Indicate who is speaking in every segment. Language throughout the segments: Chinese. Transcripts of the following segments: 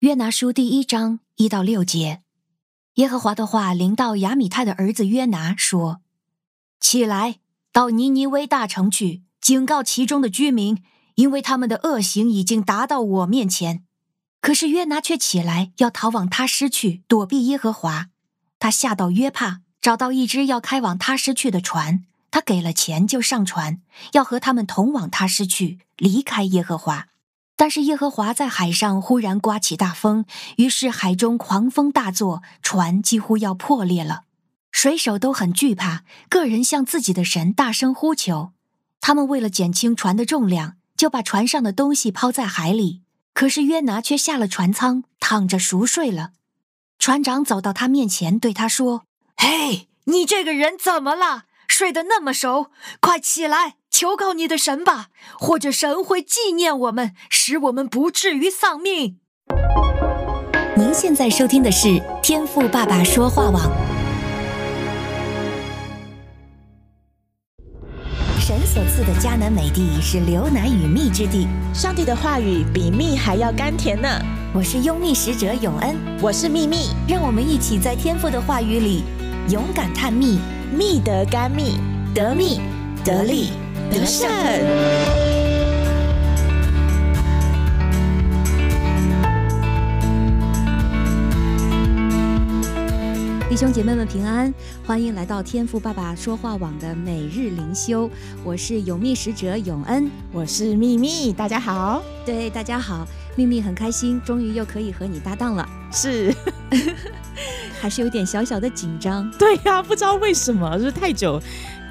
Speaker 1: 约拿书第一章一到六节，耶和华的话临到亚米太的儿子约拿说：“起来，到尼尼微大城去，警告其中的居民，因为他们的恶行已经达到我面前。”可是约拿却起来要逃往他施去，躲避耶和华。他下到约帕，找到一只要开往他施去的船，他给了钱就上船，要和他们同往他施去，离开耶和华。但是耶和华在海上忽然刮起大风，于是海中狂风大作，船几乎要破裂了。水手都很惧怕，个人向自己的神大声呼求。他们为了减轻船的重量，就把船上的东西抛在海里。可是约拿却下了船舱，躺着熟睡了。船长走到他面前，对他说：“嘿，你这个人怎么了？睡得那么熟，快起来！”求告你的神吧，或者神会纪念我们，使我们不至于丧命。您现在收听的是天赋爸爸说话网。神所赐的迦南美地是流奶与蜜之地，
Speaker 2: 上帝的话语比蜜还要甘甜呢。
Speaker 1: 我是拥蜜使者永恩，
Speaker 2: 我是蜜蜜，
Speaker 1: 让我们一起在天赋的话语里勇敢探蜜，
Speaker 2: 蜜得甘蜜，得蜜得利。得胜，
Speaker 1: 弟兄姐妹们平安，欢迎来到天赋爸爸说话网的每日灵修。我是拥蜜使者永恩，
Speaker 2: 我是秘密，大家好。
Speaker 1: 对，大家好，秘密很开心，终于又可以和你搭档了。
Speaker 2: 是，
Speaker 1: 还是有点小小的紧张。
Speaker 2: 对呀、啊，不知道为什么，就是太久、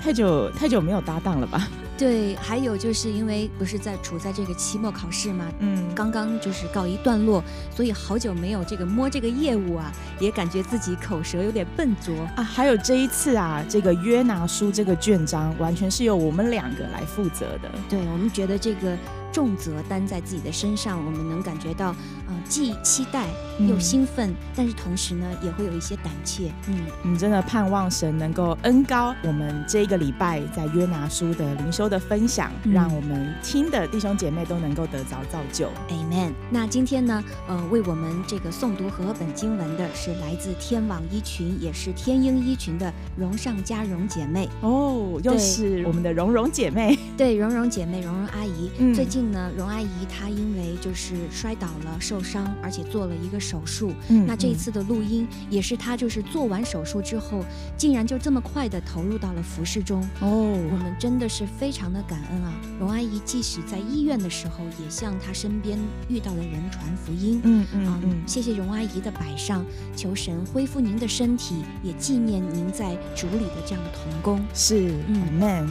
Speaker 2: 太久、太久没有搭档了吧。
Speaker 1: 对，还有就是因为不是在处在这个期末考试嘛？
Speaker 2: 嗯，
Speaker 1: 刚刚就是告一段落，所以好久没有这个摸这个业务啊，也感觉自己口舌有点笨拙
Speaker 2: 啊。还有这一次啊，这个约拿书这个卷章完全是由我们两个来负责的。
Speaker 1: 对，我们觉得这个。重责担在自己的身上，我们能感觉到，呃，既期待又兴奋，嗯、但是同时呢，也会有一些胆怯。
Speaker 2: 嗯，我们真的盼望神能够恩高我们这一个礼拜在约拿书的灵修的分享，嗯、让我们听的弟兄姐妹都能够得着造就。
Speaker 1: Amen。那今天呢，呃，为我们这个诵读和合本经文的是来自天网一群，也是天鹰一群的荣上加荣姐妹。
Speaker 2: 哦，又是我们的荣荣姐妹。
Speaker 1: 对，荣荣姐妹，荣荣阿姨，
Speaker 2: 嗯、
Speaker 1: 最近。呢，荣阿姨她因为就是摔倒了，受伤，而且做了一个手术。
Speaker 2: 嗯，
Speaker 1: 那这一次的录音也是她就是做完手术之后，竟然就这么快的投入到了服饰中。
Speaker 2: 哦，
Speaker 1: 我们真的是非常的感恩啊！荣阿姨即使在医院的时候，也向她身边遇到的人传福音。
Speaker 2: 嗯嗯嗯，
Speaker 1: 嗯，谢谢荣阿姨的摆上，求神恢复您的身体，也纪念您在主里的这样的童工。
Speaker 2: 是，嗯，Amen。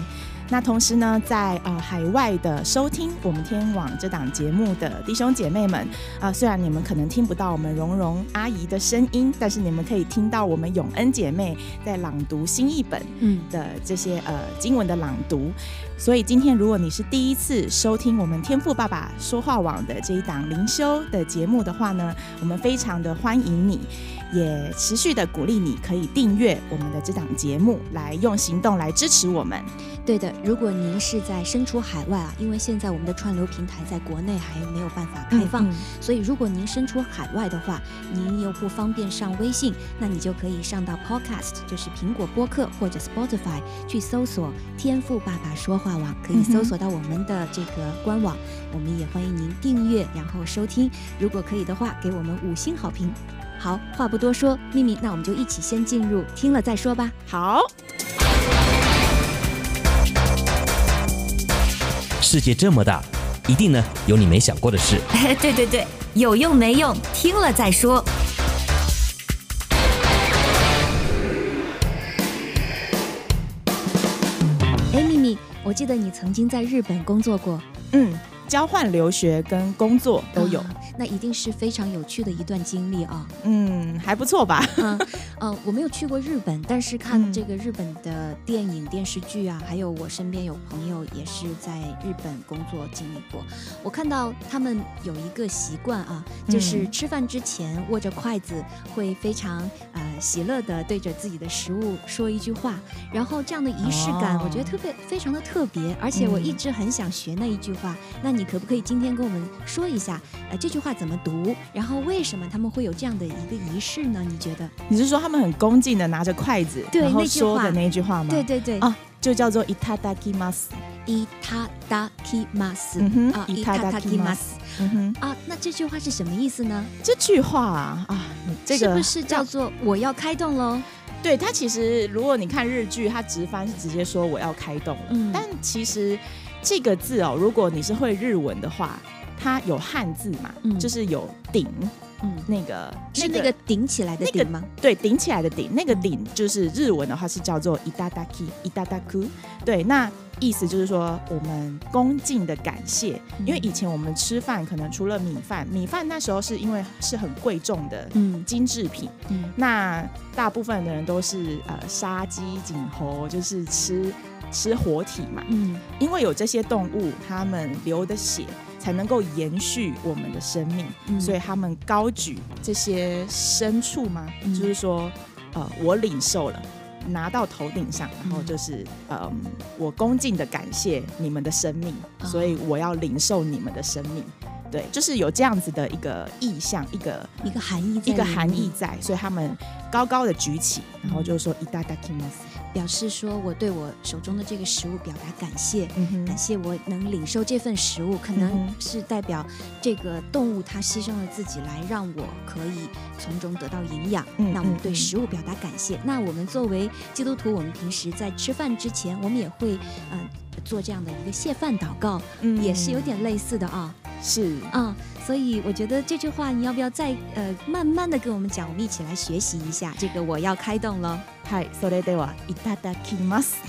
Speaker 2: 那同时呢，在呃海外的收听我们天网这档节目的弟兄姐妹们啊、呃，虽然你们可能听不到我们蓉蓉阿姨的声音，但是你们可以听到我们永恩姐妹在朗读新译本的这些、嗯、呃经文的朗读。所以今天如果你是第一次收听我们天赋爸爸说话网的这一档灵修的节目的话呢，我们非常的欢迎你。也持续的鼓励你，可以订阅我们的这档节目，来用行动来支持我们。
Speaker 1: 对的，如果您是在身处海外啊，因为现在我们的串流平台在国内还没有办法开放，嗯嗯、所以如果您身处海外的话，您又不方便上微信，那你就可以上到 Podcast，就是苹果播客或者 Spotify 去搜索“天赋爸爸说话网”，可以搜索到我们的这个官网。嗯、我们也欢迎您订阅，然后收听。如果可以的话，给我们五星好评。好，话不多说，秘密，那我们就一起先进入听了再说吧。
Speaker 2: 好，
Speaker 3: 世界这么大，一定呢有你没想过的事。
Speaker 1: 对对对，有用没用，听了再说。哎，秘密，我记得你曾经在日本工作过。
Speaker 2: 嗯。交换留学跟工作都有，
Speaker 1: 啊，那一定是非常有趣的一段经历啊。
Speaker 2: 嗯，还不错吧？
Speaker 1: 嗯，呃，我没有去过日本，但是看这个日本的电影、电视剧啊，还有我身边有朋友也是在日本工作经历过。我看到他们有一个习惯啊，就是吃饭之前握着筷子会非常呃喜乐的对着自己的食物说一句话，然后这样的仪式感，我觉得特别非常的特别，而且我一直很想学那一句话。嗯、那你可不可以今天跟我们说一下，呃，这句话怎么读？然后为什么他们会有这样的一个仪式呢？你觉得？
Speaker 2: 你是说他们很恭敬的拿着筷子，
Speaker 1: 对，
Speaker 2: 然后说的那句话吗？
Speaker 1: 对对对，
Speaker 2: 啊，就叫做いただきます。
Speaker 1: いただきます。啊，いただきます。嗯哼啊，那这句话是什么意思呢？
Speaker 2: 这句话啊啊，这个
Speaker 1: 是不是叫做我要开动喽？
Speaker 2: 对，它其实如果你看日剧，它直翻是直接说我要开动。嗯，但其实这个字哦，如果你是会日文的话， 它有汉字嘛，嗯、就是有顶。嗯，那个
Speaker 1: 是那个顶起来的顶吗？
Speaker 2: 那个、对，顶起来的顶，那个顶就是日文的话是叫做いただき、いただく。对，那意思就是说我们恭敬的感谢，因为以前我们吃饭可能除了米饭，米饭那时候是因为是很贵重的精制品，嗯，那大部分的人都是呃杀鸡儆猴，就是吃吃活体嘛，嗯，因为有这些动物，它们流的血。 才能够延续我们的生命，嗯、所以他们高举这些牲畜吗？嗯、就是说，呃，我领受了，拿到头顶上，然后就是，嗯、呃，我恭敬的感谢你们的生命，哦、所以我要领受你们的生命。对，就是有这样子的一个意象，一个
Speaker 1: 一个含义，
Speaker 2: 一个含义在，所以他们高高的举起，然后就是说，いただきます。
Speaker 1: 表示说我对我手中的这个食物表达感谢，感谢我能领受这份食物，可能是代表这个动物它牺牲了自己来让我可以从中得到营养。嗯、那我们对食物表达感谢。嗯、那我们作为基督徒，我们平时在吃饭之前，我们也会嗯、呃、做这样的一个谢饭祷告，嗯、也是有点类似的啊。
Speaker 2: 是
Speaker 1: 啊、嗯，所以我觉得这句话你要不要再呃慢慢的跟我们讲，我们一起来学习一下。这个我要开动了。
Speaker 2: はい、それではいただきます。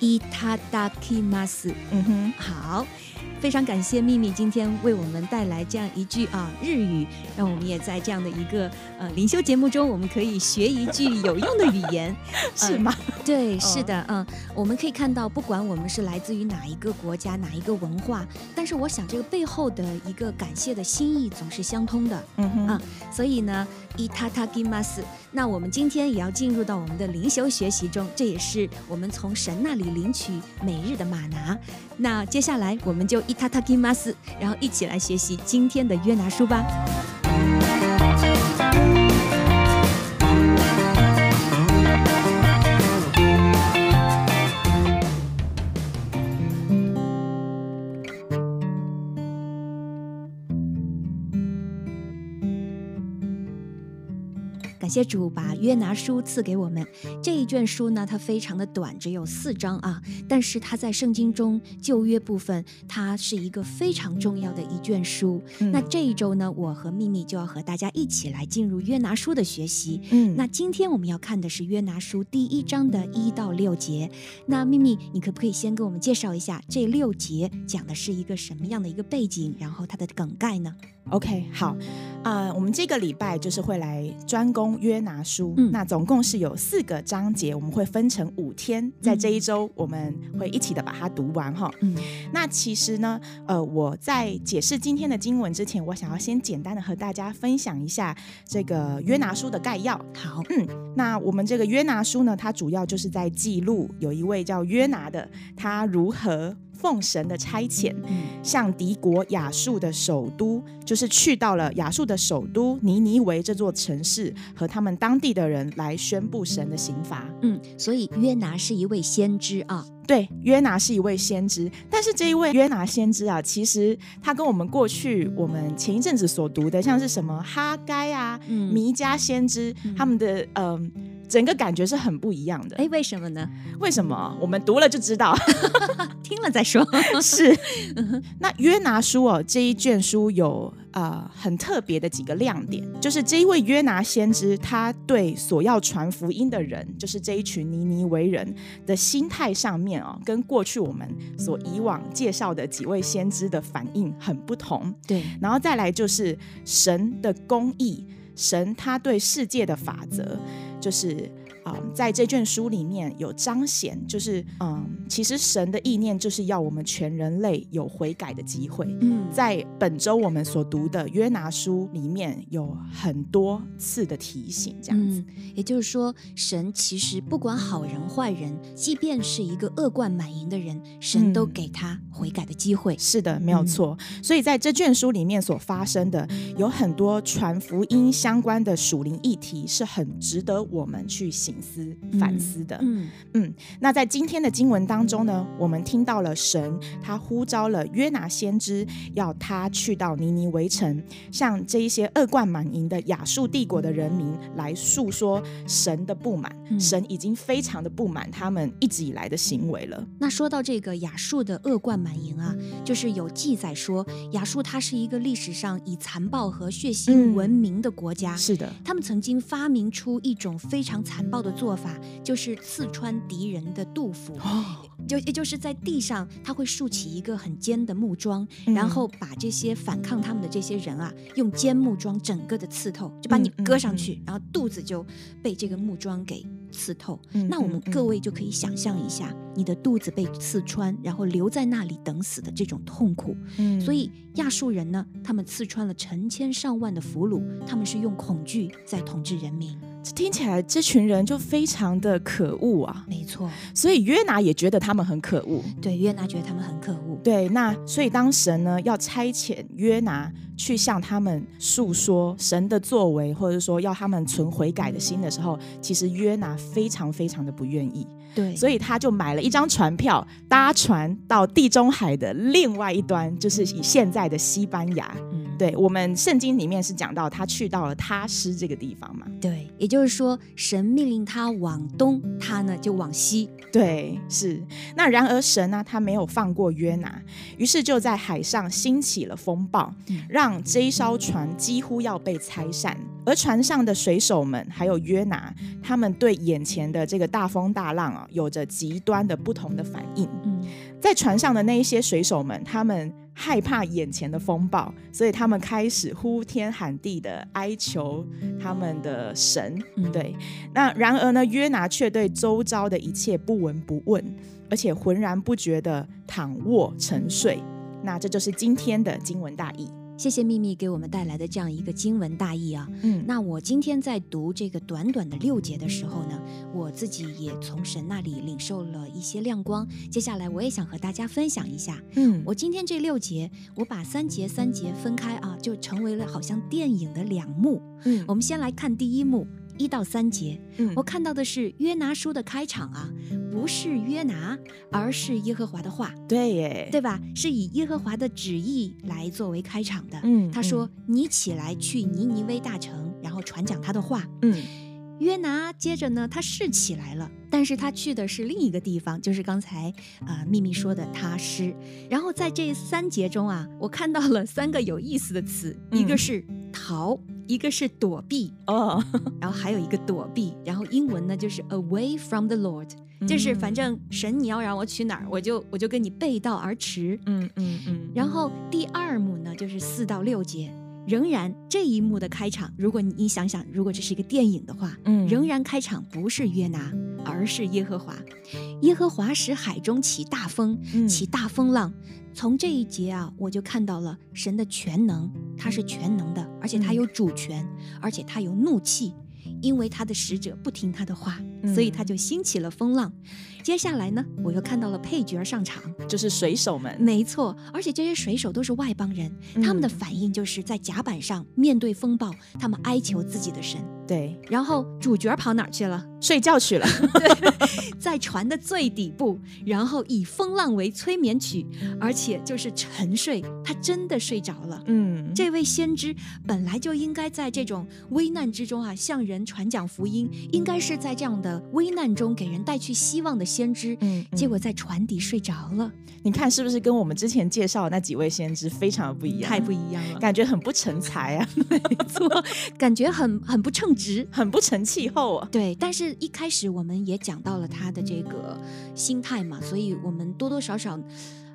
Speaker 1: いただきます。嗯哼，好。非常感谢秘密今天为我们带来这样一句啊日语，让我们也在这样的一个呃灵修节目中，我们可以学一句有用的语言，
Speaker 2: 是吗？
Speaker 1: 对，是的，嗯，我们可以看到，不管我们是来自于哪一个国家、哪一个文化，但是我想这个背后的一个感谢的心意总是相通的，嗯哼啊，所以呢， いただきます。那我们今天也要进入到我们的灵修学习中，这也是我们从神那里领取每日的吗哪。那接下来我们就いただきます，然后一起来学习今天的约拿书吧。 谢主把约拿书赐给我们。这一卷书呢，它非常的短，只有四章啊。但是它在圣经中旧约部分，它是一个非常重要的一卷书。嗯、那这一周呢，我和秘密就要和大家一起来进入约拿书的学习。嗯，那今天我们要看的是约拿书第一章的一到六节。那秘密，你可不可以先给我们介绍一下这六节讲的是一个什么样的一个背景，然后它的梗概呢
Speaker 2: ？OK，好，啊、呃，我们这个礼拜就是会来专攻约拿书，嗯、那总共是有四个章节，我们会分成五天，在这一周我们会一起的把它读完哈。嗯，那其实呢，呃，我在解释今天的经文之前，我想要先简单的和大家分享一下这个约拿书的概要。
Speaker 1: 好，
Speaker 2: 嗯，那我们这个约拿书呢，它主要就是在记录有一位叫约拿的，他如何。奉神的差遣，向敌国亚述的首都，就是去到了亚述的首都尼尼维这座城市，和他们当地的人来宣布神的刑罚。
Speaker 1: 嗯，所以约拿是一位先知啊。
Speaker 2: 对，约拿是一位先知，但是这一位约拿先知啊，其实他跟我们过去我们前一阵子所读的，像是什么哈该啊、嗯、弥迦先知，他们的嗯。呃整个感觉是很不一样的，
Speaker 1: 哎，为什么呢？
Speaker 2: 为什么？我们读了就知道，
Speaker 1: 听了再说。
Speaker 2: 是，那约拿书哦，这一卷书有啊、呃、很特别的几个亮点，就是这一位约拿先知，他对所要传福音的人，就是这一群尼尼为人的心态上面哦，跟过去我们所以往介绍的几位先知的反应很不同。
Speaker 1: 对，
Speaker 2: 然后再来就是神的公义，神他对世界的法则。就是啊、呃，在这卷书里面有彰显，就是嗯、呃，其实神的意念就是要我们全人类有悔改的机会。嗯，在本周我们所读的约拿书里面有很多次的提醒，这样子。
Speaker 1: 嗯，也就是说，神其实不管好人坏人，即便是一个恶贯满盈的人，神都给他悔改的机会。
Speaker 2: 嗯、是的，没有错。嗯、所以在这卷书里面所发生的有很多传福音相关的属灵议题，是很值得我们去省思、反思的。嗯嗯。那在今天的经文当中呢，我们听到了神他呼召了约拿先知，要他去到尼尼微城，向这一些恶贯满盈的亚述帝国的人民来诉说神的不满。嗯、神已经非常的不满他们一直以来的行为了。
Speaker 1: 那说到这个亚述的恶贯满盈啊，就是有记载说亚述它是一个历史上以残暴和血腥闻名的国家。嗯、
Speaker 2: 是的，
Speaker 1: 他们曾经发明出一种非常残暴的做法，就是刺穿敌人的肚腹。哦就也就是在地上，他会竖起一个很尖的木桩，嗯、然后把这些反抗他们的这些人啊，用尖木桩整个的刺透，就把你割上去，然后肚子就被这个木桩给刺透。嗯、那我们各位就可以想象一下，嗯、你的肚子被刺穿，然后留在那里等死的这种痛苦。嗯、所以亚述人呢，他们刺穿了成千上万的俘虏，他们是用恐惧在统治人民。
Speaker 2: 听起来这群人就非常的可恶啊！
Speaker 1: 没错，
Speaker 2: 所以约拿也觉得他们很可恶。
Speaker 1: 对，约拿觉得他们很可恶。
Speaker 2: 对，那所以当神呢要差遣约拿去向他们诉说神的作为，或者说要他们存悔改的心的时候，其实约拿非常非常的不愿意。
Speaker 1: 对，
Speaker 2: 所以他就买了一张船票，搭船到地中海的另外一端，就是以现在的西班牙。嗯对，我们圣经里面是讲到他去到了他施这个地方嘛？
Speaker 1: 对，也就是说神命令他往东，他呢就往西。
Speaker 2: 对，是。那然而神呢，他没有放过约拿，于是就在海上兴起了风暴，让这一艘船几乎要被拆散。而船上的水手们还有约拿，他们对眼前的这个大风大浪啊，有着极端的不同的反应。嗯，在船上的那一些水手们，他们。害怕眼前的风暴，所以他们开始呼天喊地的哀求他们的神。嗯、对，那然而呢，约拿却对周遭的一切不闻不问，而且浑然不觉的躺卧沉睡。那这就是今天的经文大意。
Speaker 1: 谢谢秘密给我们带来的这样一个经文大意啊，嗯，那我今天在读这个短短的六节的时候呢，我自己也从神那里领受了一些亮光。接下来我也想和大家分享一下，嗯，我今天这六节，我把三节三节分开啊，就成为了好像电影的两幕。嗯，我们先来看第一幕。一到三节，嗯，我看到的是约拿书的开场啊，不是约拿，而是耶和华的话，
Speaker 2: 对耶，
Speaker 1: 对吧？是以耶和华的旨意来作为开场的。嗯，他说：“嗯、你起来去尼尼微大城，然后传讲他的话。”嗯，约拿接着呢，他是起来了，但是他去的是另一个地方，就是刚才啊、呃、秘密说的他施。然后在这三节中啊，我看到了三个有意思的词，嗯、一个是逃。一个是躲避哦，然后还有一个躲避，然后英文呢就是 away from the Lord，就是反正神你要让我去哪儿，我就我就跟你背道而驰。嗯嗯嗯。然后第二幕呢就是四到六节，仍然这一幕的开场，如果你想想，如果这是一个电影的话，嗯，仍然开场不是约拿，而是耶和华。耶和华使海中起大风，起大风浪。从这一节啊，我就看到了神的全能，他是全能的，而且他有主权，而且他有怒气，因为他的使者不听他的话，所以他就兴起了风浪。接下来呢，我又看到了配角上场，
Speaker 2: 就是水手们。
Speaker 1: 没错，而且这些水手都是外邦人，嗯、他们的反应就是在甲板上面对风暴，他们哀求自己的神。
Speaker 2: 对，
Speaker 1: 然后主角跑哪儿去了？
Speaker 2: 睡觉去了。
Speaker 1: 对，在船的最底部，然后以风浪为催眠曲，而且就是沉睡，他真的睡着了。嗯，这位先知本来就应该在这种危难之中啊，向人传讲福音，应该是在这样的危难中给人带去希望的。先知，嗯，结果在船底睡着了。
Speaker 2: 你看是不是跟我们之前介绍的那几位先知非常的不一样？
Speaker 1: 太不一样了，
Speaker 2: 感觉很不成才啊，
Speaker 1: 没错，感觉很很不称职，
Speaker 2: 很不成气候啊。
Speaker 1: 对，但是一开始我们也讲到了他的这个心态嘛，所以我们多多少少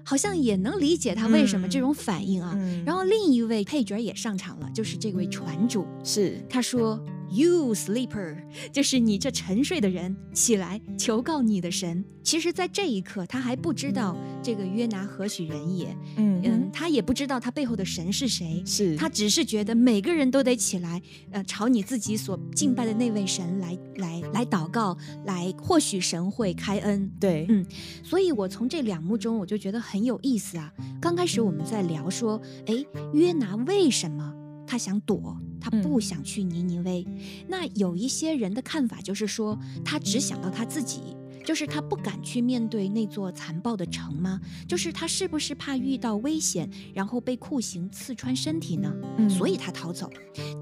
Speaker 1: 好像也能理解他为什么这种反应啊。嗯嗯、然后另一位配角也上场了，就是这位船主，
Speaker 2: 是他
Speaker 1: 说。You sleeper，就是你这沉睡的人，起来求告你的神。其实，在这一刻，他还不知道这个约拿何许人也。
Speaker 2: 嗯
Speaker 1: 嗯，他也不知道他背后的神是谁。
Speaker 2: 是
Speaker 1: 他只是觉得每个人都得起来，呃，朝你自己所敬拜的那位神来来来祷告，来或许神会开恩。
Speaker 2: 对，
Speaker 1: 嗯，所以我从这两幕中，我就觉得很有意思啊。刚开始我们在聊说，哎，约拿为什么他想躲？他不想去尼尼微，嗯，那有一些人的看法就是说，他只想到他自己，就是他不敢去面对那座残暴的城吗？就是他是不是怕遇到危险，然后被酷刑刺穿身体呢？
Speaker 2: 嗯，
Speaker 1: 所以他逃走。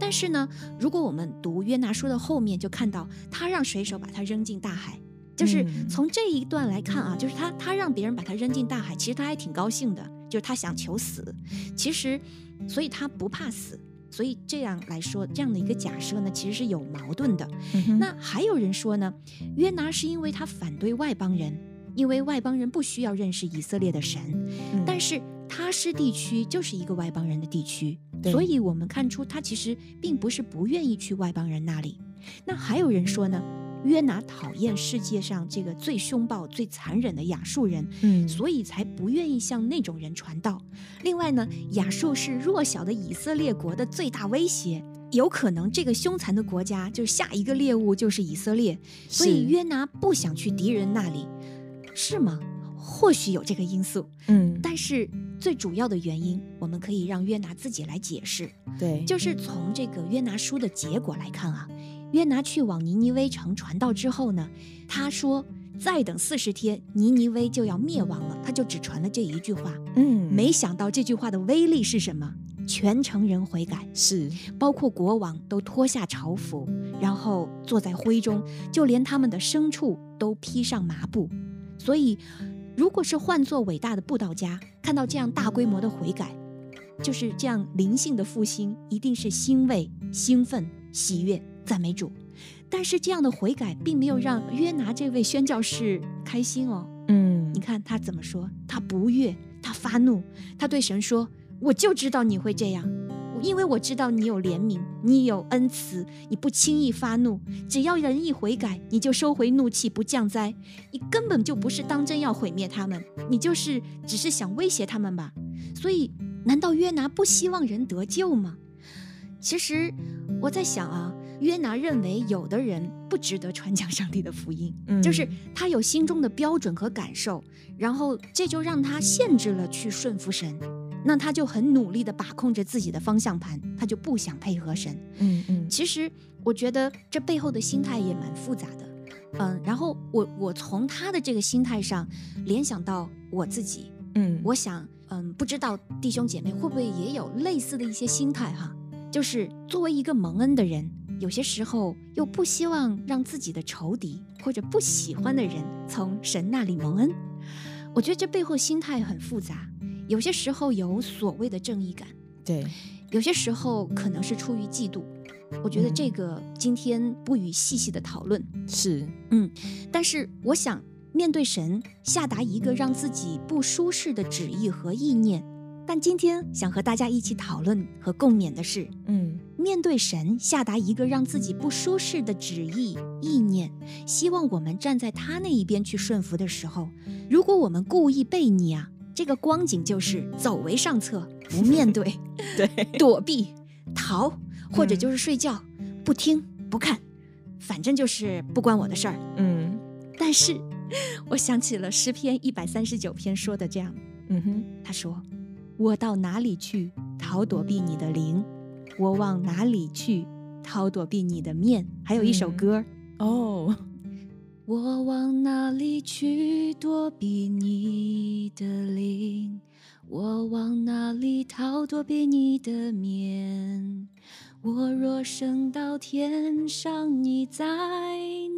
Speaker 1: 但是呢，如果我们读约拿书的后面，就看到他让水手把他扔进大海，就是从这一段来看啊，就是他他让别人把他扔进大海，其实他还挺高兴的，就是他想求死，其实，所以他不怕死。所以这样来说，这样的一个假设呢，其实是有矛盾的。
Speaker 2: 嗯、
Speaker 1: 那还有人说呢，约拿是因为他反对外邦人，因为外邦人不需要认识以色列的神。
Speaker 2: 嗯、
Speaker 1: 但是他施地区就是一个外邦人的地区，所以我们看出他其实并不是不愿意去外邦人那里。那还有人说呢？约拿讨厌世界上这个最凶暴、最残忍的亚述人，
Speaker 2: 嗯，
Speaker 1: 所以才不愿意向那种人传道。另外呢，亚述是弱小的以色列国的最大威胁，有可能这个凶残的国家就是下一个猎物就是以色列，所以约拿不想去敌人那里，是吗？或许有这个因素，
Speaker 2: 嗯，
Speaker 1: 但是最主要的原因，我们可以让约拿自己来解释，
Speaker 2: 对，
Speaker 1: 就是从这个约拿书的结果来看啊。约拿去往尼尼微城传道之后呢，他说：“再等四十天，尼尼微就要灭亡了。”他就只传了这一句话。
Speaker 2: 嗯，
Speaker 1: 没想到这句话的威力是什么？全城人悔改，
Speaker 2: 是
Speaker 1: 包括国王都脱下朝服，然后坐在灰中，就连他们的牲畜都披上麻布。所以，如果是换做伟大的布道家，看到这样大规模的悔改，就是这样灵性的复兴，一定是欣慰、兴奋、喜悦。赞美主，但是这样的悔改并没有让约拿这位宣教士开心哦。
Speaker 2: 嗯，
Speaker 1: 你看他怎么说？他不悦，他发怒，他对神说：“我就知道你会这样，因为我知道你有怜悯，你有恩慈，你不轻易发怒。只要人一悔改，你就收回怒气，不降灾。你根本就不是当真要毁灭他们，你就是只是想威胁他们吧？所以，难道约拿不希望人得救吗？其实我在想啊。”约拿认为有的人不值得传讲上帝的福音，
Speaker 2: 嗯，
Speaker 1: 就是他有心中的标准和感受，然后这就让他限制了去顺服神，那他就很努力地把控着自己的方向盘，他就不想配合神。
Speaker 2: 嗯嗯，
Speaker 1: 其实我觉得这背后的心态也蛮复杂的，嗯，然后我我从他的这个心态上联想到我自己，
Speaker 2: 嗯，
Speaker 1: 我想，嗯，不知道弟兄姐妹会不会也有类似的一些心态哈，就是作为一个蒙恩的人。有些时候又不希望让自己的仇敌或者不喜欢的人从神那里蒙恩，我觉得这背后心态很复杂。有些时候有所谓的正义感，
Speaker 2: 对；
Speaker 1: 有些时候可能是出于嫉妒。我觉得这个今天不予细细的讨论。
Speaker 2: 是，
Speaker 1: 嗯，但是我想面对神下达一个让自己不舒适的旨意和意念。但今天想和大家一起讨论和共勉的是，
Speaker 2: 嗯，
Speaker 1: 面对神下达一个让自己不舒适的旨意意念，希望我们站在他那一边去顺服的时候，如果我们故意背逆啊，这个光景就是走为上策，不面对，
Speaker 2: 对，
Speaker 1: 躲避、逃，或者就是睡觉，嗯、不听不看，反正就是不关我的事儿。
Speaker 2: 嗯，
Speaker 1: 但是我想起了诗篇一百三十九篇说的这样，
Speaker 2: 嗯哼，
Speaker 1: 他说。我到哪里去逃躲避你的灵？我往哪里去逃躲避你的面？还有一首歌、
Speaker 2: 嗯、哦。
Speaker 1: 我往哪里去躲避你的灵？我往哪里逃躲避你的面？我若升到天上，你在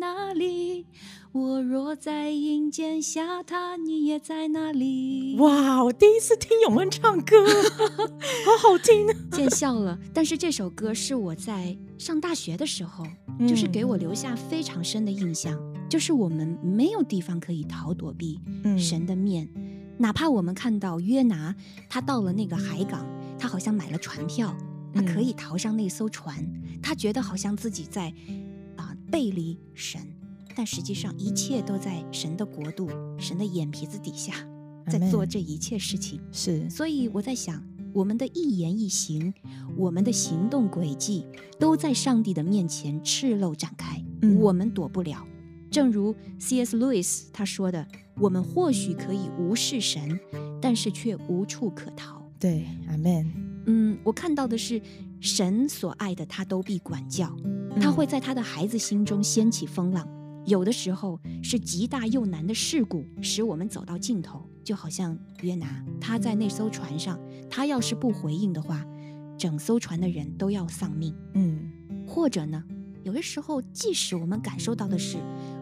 Speaker 1: 哪里？我若在阴间下榻，你也在那里。
Speaker 2: 哇，我第一次听永恩唱歌，好好听啊！
Speaker 1: 见笑了。但是这首歌是我在上大学的时候，就是给我留下非常深的印象。嗯、就是我们没有地方可以逃躲避神的面，嗯、哪怕我们看到约拿，他到了那个海港，他好像买了船票，他可以逃上那艘船，嗯、他觉得好像自己在啊、呃、背离神，但实际上一切都在神的国度、神的眼皮子底下，在做这一切事情。
Speaker 2: 是，
Speaker 1: 所以我在想，我们的一言一行，我们的行动轨迹，都在上帝的面前赤露展开，嗯、我们躲不了。正如 C.S. Lewis 他说的：“我们或许可以无视神，但是却无处可逃。”
Speaker 2: 对，阿门。
Speaker 1: 嗯，我看到的是神所爱的，他都必管教，他会在他的孩子心中掀起风浪。嗯、有的时候是极大又难的事故，使我们走到尽头，就好像约拿，他在那艘船上，他要是不回应的话，整艘船的人都要丧命。嗯，或者呢，有的时候，即使我们感受到的是。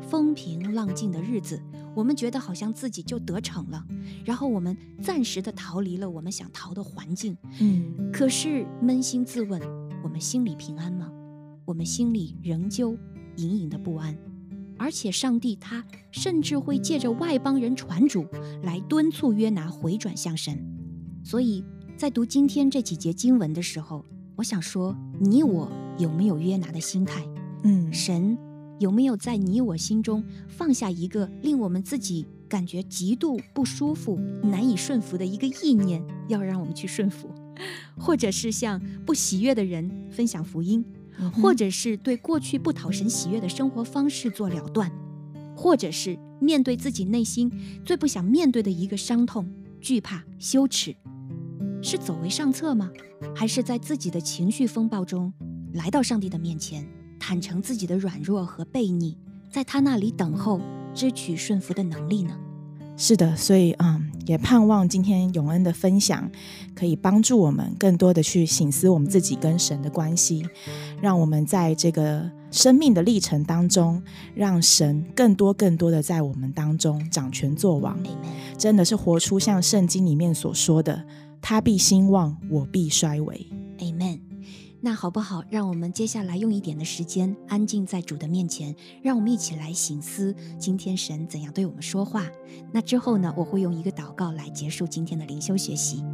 Speaker 1: 风平浪静的日子，我们觉得好像自己就得逞了，然后我们暂时的逃离了我们想逃的环境。嗯，可是扪心自问，我们心里平安吗？我们心里仍旧隐隐的不安，而且上帝他甚至会借着外邦人传主来敦促约拿回转向神。所以在读今天这几节经文的时候，我想说，你我有没有约拿的心态？嗯，神。有没有在你我心中放下一个令我们自己感觉极度不舒服、难以顺服的一个意念，要让我们去顺服？或者是向不喜悦的人分享福音，或者是对过去不讨神喜悦的生活方式做了断，或者是面对自己内心最不想面对的一个伤痛、惧怕、羞耻，是走为上策吗？还是在自己的情绪风暴中来到上帝的面前？坦诚自己的软弱和悖逆，在他那里等候支取顺服的能力呢？
Speaker 2: 是的，所以嗯，也盼望今天永恩的分享可以帮助我们更多的去醒思我们自己跟神的关系，让我们在这个生命的历程当中，让神更多更多的在我们当中掌权作王。真的是活出像圣经里面所说的：“他必兴旺，我必衰微。”
Speaker 1: Amen。那好不好？让我们接下来用一点的时间，安静在主的面前，让我们一起来醒思今天神怎样对我们说话。那之后呢，我会用一个祷告来结束今天的灵修学习。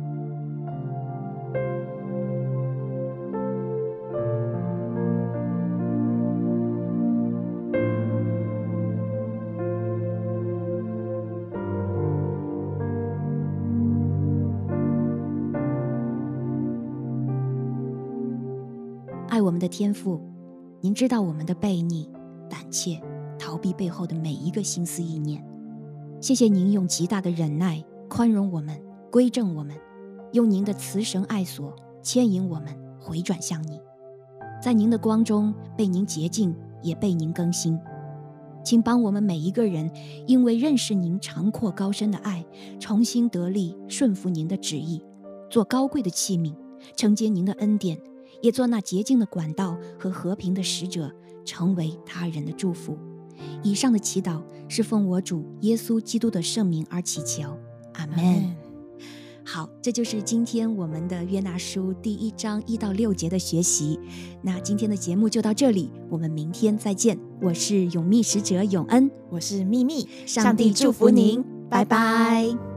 Speaker 1: 的天父，您知道我们的悖逆、胆怯、逃避背后的每一个心思意念。谢谢您用极大的忍耐宽容我们、归正我们，用您的慈绳爱索牵引我们回转向你，在您的光中被您洁净，也被您更新。请帮我们每一个人，因为认识您长阔高深的爱，重新得力顺服您的旨意，做高贵的器皿，承接您的恩典。也做那洁净的管道和和平的使者，成为他人的祝福。以上的祈祷是奉我主耶稣基督的圣名而祈求，阿门。好，这就是今天我们的约纳书第一章一到六节的学习。那今天的节目就到这里，我们明天再见。我是永密使者永恩，
Speaker 2: 我是秘密，
Speaker 1: 上帝祝福您，拜拜。拜拜。